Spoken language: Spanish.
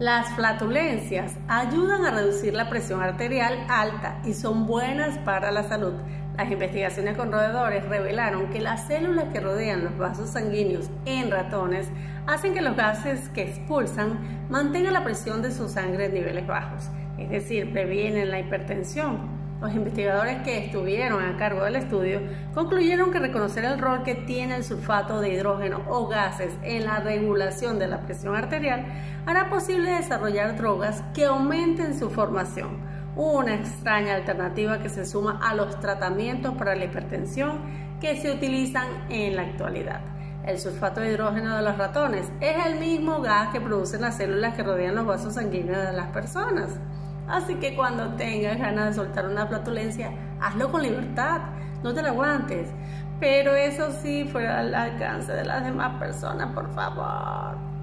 Las flatulencias ayudan a reducir la presión arterial alta y son buenas para la salud. Las investigaciones con roedores revelaron que las células que rodean los vasos sanguíneos en ratones hacen que los gases que expulsan mantengan la presión de su sangre en niveles bajos, es decir, previenen la hipertensión. Los investigadores que estuvieron a cargo del estudio concluyeron que reconocer el rol que tiene el sulfato de hidrógeno o gases en la regulación de la presión arterial hará posible desarrollar drogas que aumenten su formación, una extraña alternativa que se suma a los tratamientos para la hipertensión que se utilizan en la actualidad. El sulfato de hidrógeno de los ratones es el mismo gas que producen las células que rodean los vasos sanguíneos de las personas. Así que cuando tengas ganas de soltar una flatulencia, hazlo con libertad, no te la aguantes. Pero eso sí, fuera al alcance de las demás personas, por favor.